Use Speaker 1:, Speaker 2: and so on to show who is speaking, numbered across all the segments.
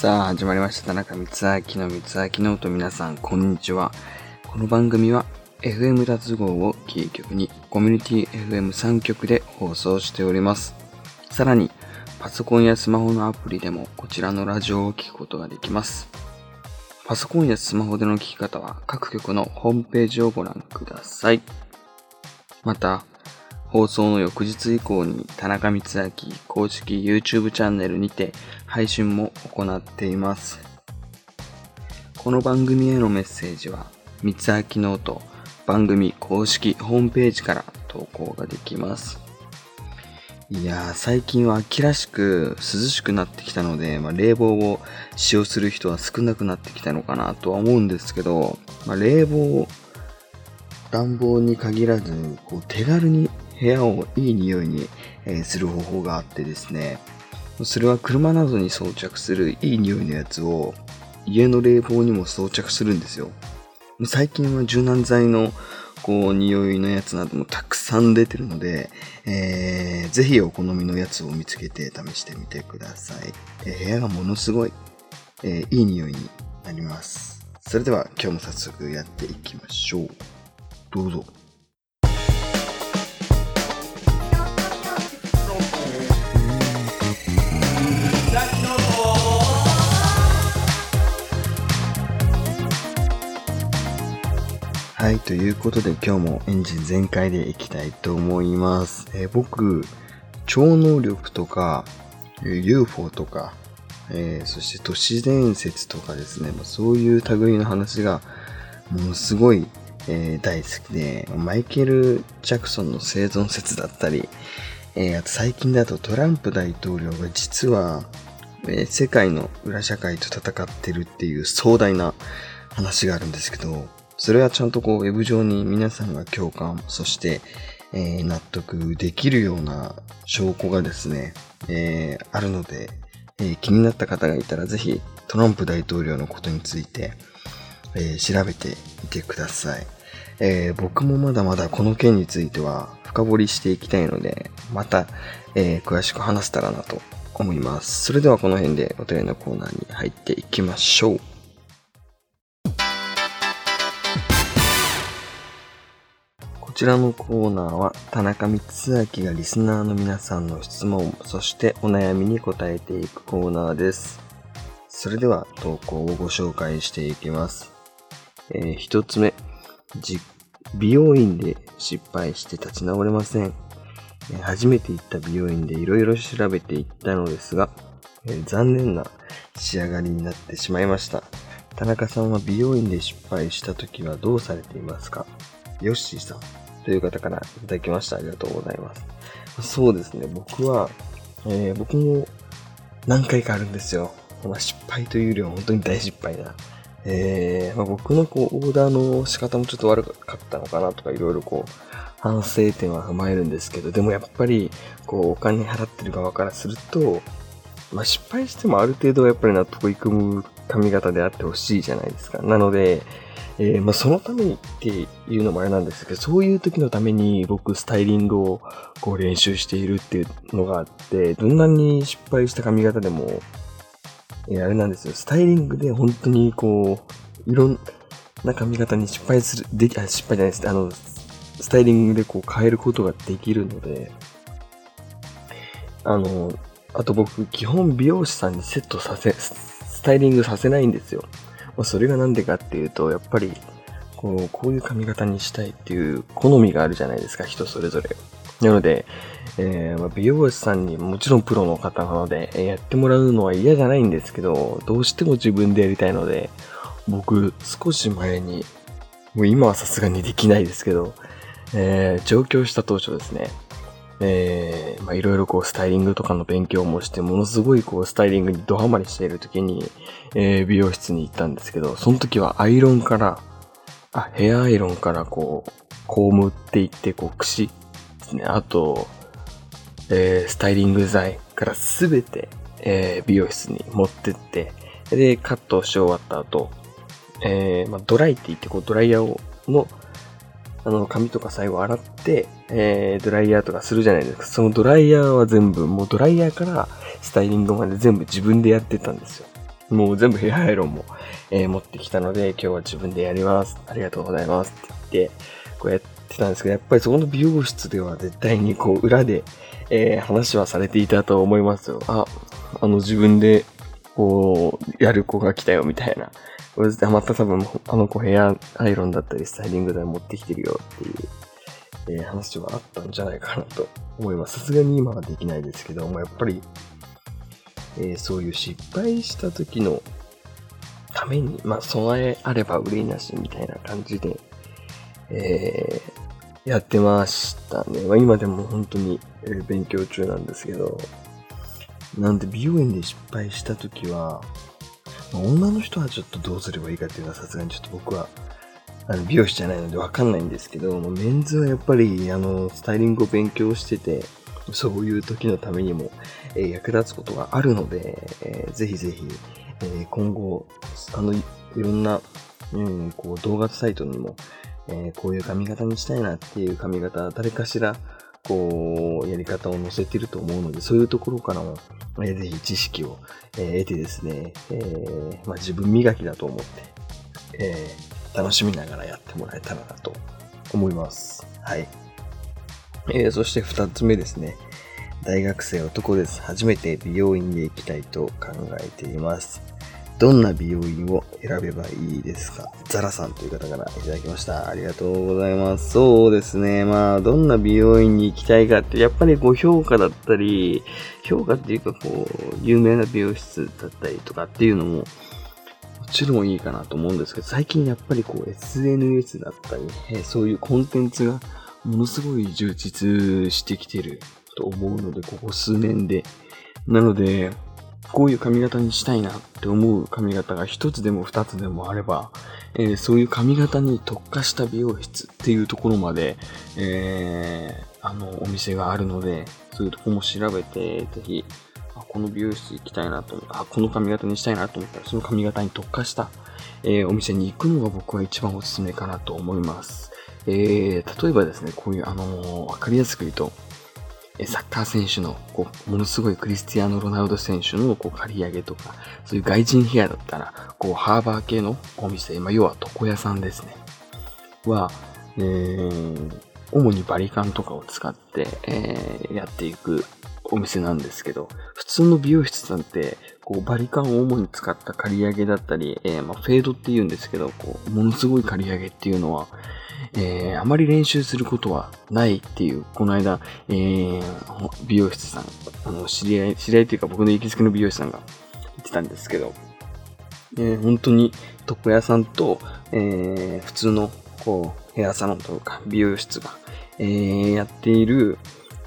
Speaker 1: さあ、始まりました。田中光明の光秋ノート皆さん、こんにちは。この番組は、FM 脱合をキー局に、コミュニティ FM3 局で放送しております。さらに、パソコンやスマホのアプリでも、こちらのラジオを聴くことができます。パソコンやスマホでの聴き方は、各局のホームページをご覧ください。また、放送の翌日以降に田中光秋公式 YouTube チャンネルにて配信も行っています。この番組へのメッセージは、三つ明ノート番組公式ホームページから投稿ができます。いや、最近は秋らしく涼しくなってきたので、まあ、冷房を使用する人は少なくなってきたのかなとは思うんですけど、まあ、冷房、暖房に限らず、こう手軽に部屋をいい匂いに、えする方法があってですね、それは車などに装着するいい匂いのやつを家の冷房にも装着するんですよ。最近は柔軟剤のこう匂いのやつなどもたくさん出てるので、えー、ぜひお好みのやつを見つけて試してみてください。えー、部屋がものすごい、えー、いい匂いになります。それでは今日も早速やっていきましょう。どうぞ。はい、ということで今日もエンジン全開でいきたいと思います。えー、僕、超能力とか、UFO とか、えー、そして都市伝説とかですね、まそういう類の話がものすごい、えー、大好きで、マイケル・ジャクソンの生存説だったり、えあと最近だとトランプ大統領が実は、え世界の裏社会と戦ってるっていう壮大な話があるんですけど、それはちゃんとこう、ウェブ上に皆さんが共感、そして、えー、納得できるような証拠がですね、えー、あるので、えー、気になった方がいたらぜひトランプ大統領のことについて、え調べてみてください、え僕もまだまだこの件については深掘りしていきたいので、また、え詳しく話せたらなと思います。それではこの辺でお便りのコーナーに入っていきましょう。ちらのコーナーは田中光明がリスナーの皆さんの質問、そしてお悩みに答えていくコーナーです。それでは投稿をご紹介していきます。えー、一つ目、美容院で失敗して立ち直れません。え、初めて行った美容院で色々調べていったのですが、えー、残念な仕上がりになってしまいました。田中さんは美容院で失敗した時はどうされていますか？ヨッシーさん。という方からいただきました。ありがとうございます。そうですね、僕は、えー、僕も何回かあるんですよ。まあ、失敗というよりは本当に大失敗な。えー、まあ、僕のこう、オーダーの仕方もちょっと悪かったのかなとか、いろいろこう、反省点は踏まえるんですけど、でもやっぱり、こう、お金払ってる側からすると、まあ、失敗してもある程度やっぱり納得いく髪型であってほしいじゃないですか。なので、えー、まあ、そのためにっていうのもあれなんですけど、そういう時のために僕スタイリングをこう練習しているっていうのがあって、どんなに失敗した髪型でも、えー、あれなんですよ、スタイリングで本当にこう、いろんな髪型に失敗する、でき、あ、失敗じゃないです。あの、スタイリングでこう変えることができるので、あの、あと僕、基本美容師さんにセットさせ、スタイリングさせないんですよ。まあ、それがなんでかっていうと、やっぱり、こう、こういう髪型にしたいっていう好みがあるじゃないですか、人それぞれ。なので、えー、ま美容師さんにもちろんプロの方なので、えやってもらうのは嫌じゃないんですけど、どうしても自分でやりたいので、僕、少し前に、もう今はさすがにできないですけど、えー、上京した当初ですね、えー、まあいろいろこうスタイリングとかの勉強もして、ものすごいこうスタイリングにドハマりしている時に、えー、美容室に行ったんですけど、その時はアイロンから、あ、ヘアアイロンからこう、コームっていって、こう、櫛ですね。あと、えー、スタイリング剤からすべて、えー、美容室に持ってって、で、カットし終わった後、えー、まあ、ドライって言って、こう、ドライヤーを、の、あの、髪とか最後洗って、えー、ドライヤーとかするじゃないですか。そのドライヤーは全部、もうドライヤーからスタイリングまで全部自分でやってたんですよ。もう全部ヘアアイロンも、えー、持ってきたので、今日は自分でやります。ありがとうございますって言って、こうやってたんですけど、やっぱりそこの美容室では絶対にこう裏で、えー、話はされていたと思いますよ。あ、あの自分でこう、やる子が来たよみたいな。また多分、あの子ヘアアイロンだったりスタイリング台持ってきてるよっていう、えー、話はあったんじゃないかなと思います。さすがに今はできないですけども、やっぱり、えー、そういう失敗した時のために、まあ、備えあれば憂いなしみたいな感じで、えー、やってましたね。まあ、今でも本当に勉強中なんですけど、なんで美容院で失敗した時は、まあ、女の人はちょっとどうすればいいかっていうのはさすがにちょっと僕はあの美容師じゃないのでわかんないんですけど、メンズはやっぱりあのスタイリングを勉強してて、そういう時のためにも、えー、役立つことがあるので、えー、ぜひぜひ、えー、今後、あの、いろんな、うん、こう動画サイトにも、えこういう髪型にしたいなっていう髪型、誰かしら、こう、やり方を載せてると思うので、そういうところからも、えー、ぜひ知識を、え、得てですね、え、まあ、自分磨きだと思って、え楽しみながらやってもらえたらなと思います。はい。えー、そして二つ目ですね。大学生男です。初めて美容院へ行きたいと考えています。どんな美容院を選べばいいですか？ザラさんという方からいただきました。ありがとうございます。そうですね。まあ、どんな美容院に行きたいかって、やっぱりこう評価だったり、評価っていうかこう、有名な美容室だったりとかっていうの、もちろんいいかなと思うんですけど、最近やっぱりこう SNS だったり、えそういうコンテンツがものすごい充実してきてると思うので、ここ数年で。なので、こういう髪型にしたいなって思う髪型が一つでも二つでもあれば、えー、そういう髪型に特化した美容室っていうところまで、えー、あの、お店があるので、そういうとこも調べて、ぜひ、この美容室行きたいなと思った、あ、この髪型にしたいなと思ったら、その髪型に特化した、えー、お店に行くのが僕は一番おすすめかなと思います。えー、例えばですね、こういう、あのー、わかりやすく言うと、サッカー選手の、こう、ものすごいクリスティアーノ・ロナウド選手の、こう、刈り上げとか、そういう外人ヘアだったら、こう、ハーバー系のお店、まあ、要は床屋さんですね。は、えー、主にバリカンとかを使って、えー、やっていくお店なんですけど、普通の美容室さんって、こう、バリカンを主に使った刈り上げだったり、えー、まあ、フェードって言うんですけど、こう、ものすごい刈り上げっていうのは、えー、あまり練習することはないっていう、この間、えー、美容室さん、あの、知り合い、知り合いというか僕の行きつけの美容師さんが言ってたんですけど、えー、本当に床屋さんと、え、普通の、こう、ヘアサロンというか美容室が、え、やっている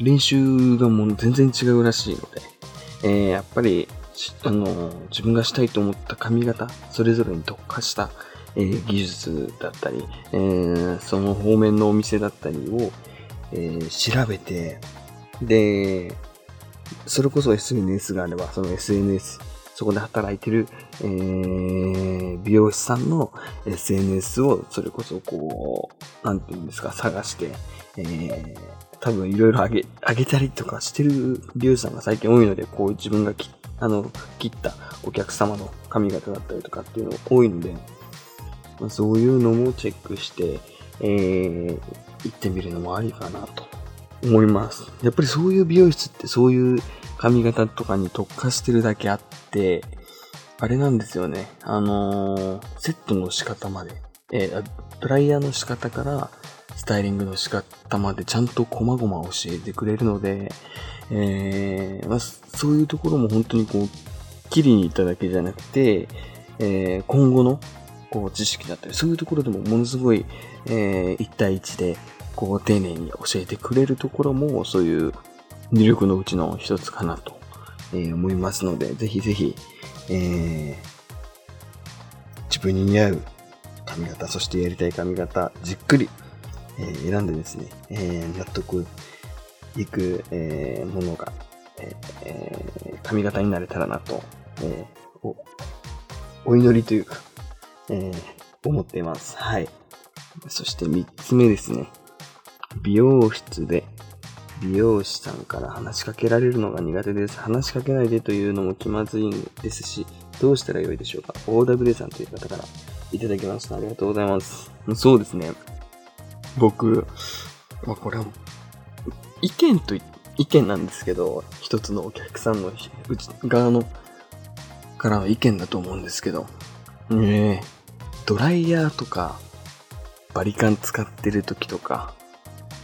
Speaker 1: 練習がもう全然違うらしいので、えー、やっぱり、あの、自分がしたいと思った髪型、それぞれに特化した、えー、技術だったり、えー、その方面のお店だったりを、え、調べて、で、それこそ SNS があれば、その SNS、そこで働いてる、えー、美容師さんの SNS を、それこそこう、なんていうんですか、探して、えー、多分いろいろあげ、あげたりとかしてる美容師さんが最近多いので、こう自分が切あの、切ったお客様の髪型だったりとかっていうの多いので、まあ、そういうのもチェックして、えー、行ってみるのもありかなと思います。やっぱりそういう美容室ってそういう髪型とかに特化してるだけあって、あれなんですよね。あのー、セットの仕方まで、えー、ドライヤーの仕方から、スタイリングの仕方までちゃんと細々教えてくれるので、えーまあ、そういうところも本当にこう、切りに行っただけじゃなくて、えー、今後のこう知識だったり、そういうところでもものすごい、えー、1対1で、こう、丁寧に教えてくれるところも、そういう魅力のうちの一つかなと、えー、思いますので、ぜひぜひ、えー、自分に似合う髪型、そしてやりたい髪型、じっくり、えー、選んでですね、えー、納得いく、えー、ものが、えー、髪型になれたらなと、えー、おお祈りというか、えー、思っています。はい。そして3つ目ですね。美容室で美容師さんから話しかけられるのが苦手です。話しかけないでというのも気まずいですし、どうしたらよいでしょうか ?OW さんという方からいただきました。ありがとうございます。そうですね。僕、まあ、これは、意見と意見なんですけど、一つのお客さんのうち側のからの意見だと思うんですけど、ねえ、ドライヤーとか、バリカン使ってる時とか、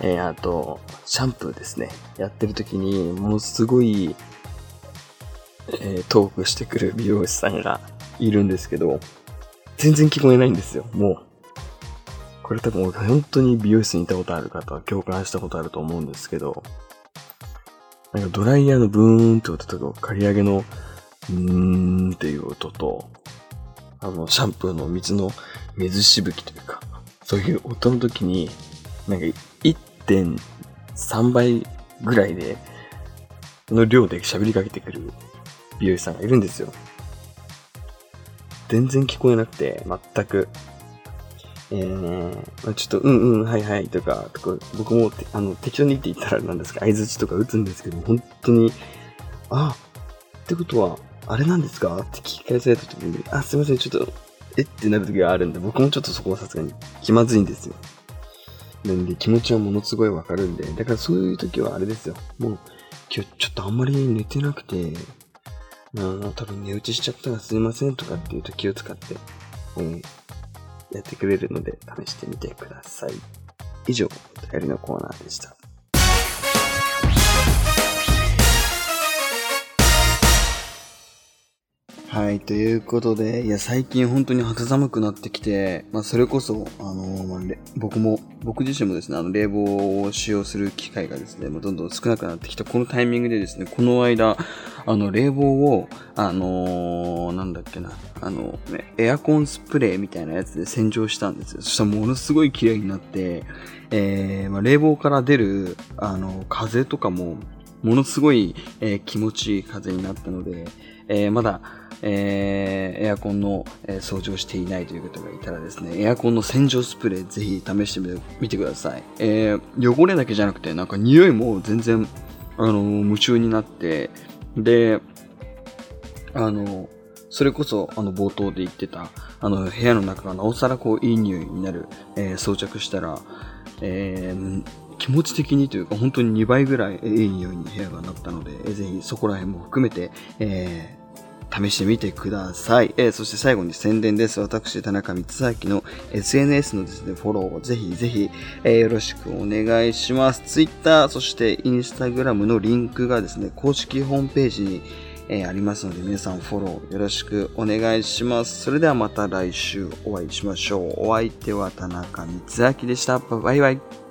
Speaker 1: えー、あと、シャンプーですね。やってる時に、ものすごい、えー、トークしてくる美容師さんがいるんですけど、全然聞こえないんですよ、もう。これ多分本当に美容室にいたことある方は共感したことあると思うんですけど、なんかドライヤーのブーンって音とか、刈り上げのうーんっていう音と、あの、シャンプーの水の水しぶきというか、そういう音の時に、なんか1.3倍ぐらいで、の量で喋りかけてくる美容師さんがいるんですよ。全然聞こえなくて、全く。えー、ちょっと、うんうん、はいはいとか、とか僕もあの適当に言って言ったらなんですか、合図とか打つんですけど、本当に、あ、ってことは、あれなんですかって聞き返された時に、あ、すいません、ちょっと、えってなる時があるんで、僕もちょっとそこはさすがに気まずいんですよ。なんで気持ちはものすごいわかるんで、だからそういう時はあれですよ。もう、今日ちょっとあんまり寝てなくて、あの、多分寝落ちしちゃったらすいませんとかっていうと気を使って、うん、やってくれるので試してみてください。以上、お便りのコーナーでした。はい、ということで、いや、最近本当に肌寒くなってきて、まあ、それこそ、あのまあ、僕も、僕自身もですね、あの、冷房を使用する機会がですね、もうどんどん少なくなってきた、このタイミングでですね、この間、あの、冷房を、あのー、なんだっけな、あの、ね、エアコンスプレーみたいなやつで洗浄したんですよ。そしたらものすごい綺麗になって、えー、まあ、冷房から出る、あの、風とかも、ものすごい、えー、気持ちいい風になったので、えー、まだ、えー、エアコンの、えー、掃除をしていないという方がいたらですね、エアコンの洗浄スプレーぜひ試してみてください。えー、汚れだけじゃなくて、なんか匂いも全然、あの、夢中になって、で、あの、それこそ、あの、冒頭で言ってた、あの、部屋の中がなおさらこう、いい匂いになる、えー、装着したら、えー、気持ち的にというか、本当に2倍ぐらいいい匂いに部屋がなったので、えー、ぜひそこら辺も含めて、え試してみてください。えー、そして最後に宣伝です。私、田中光明の SNS のですね、フォローをぜひぜひ、えー、よろしくお願いします。Twitter、そして Instagram のリンクがですね、公式ホームページに、えー、ありますので、皆さんフォローよろしくお願いします。それではまた来週お会いしましょう。お相手は田中光明でした。バイバイ。